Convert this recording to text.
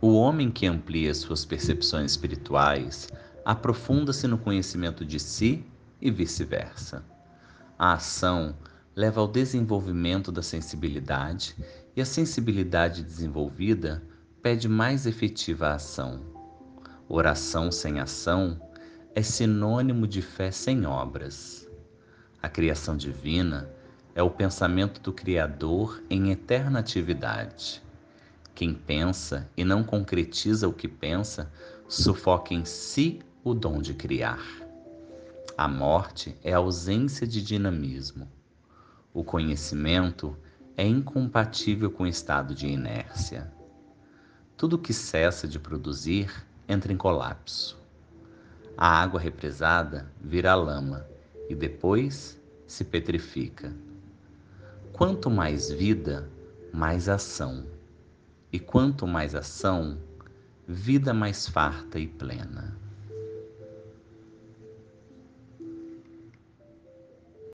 O homem que amplia suas percepções espirituais aprofunda-se no conhecimento de si e vice-versa. A ação leva ao desenvolvimento da sensibilidade e a sensibilidade desenvolvida pede mais efetiva ação. Oração sem ação é sinônimo de fé sem obras. A criação divina é o pensamento do Criador em eterna atividade. Quem pensa e não concretiza o que pensa, sufoca em si o dom de criar. A morte é a ausência de dinamismo. O conhecimento é incompatível com o estado de inércia. Tudo que cessa de produzir entra em colapso. A água represada vira lama e depois se petrifica. Quanto mais vida, mais ação. E quanto mais ação, vida mais farta e plena.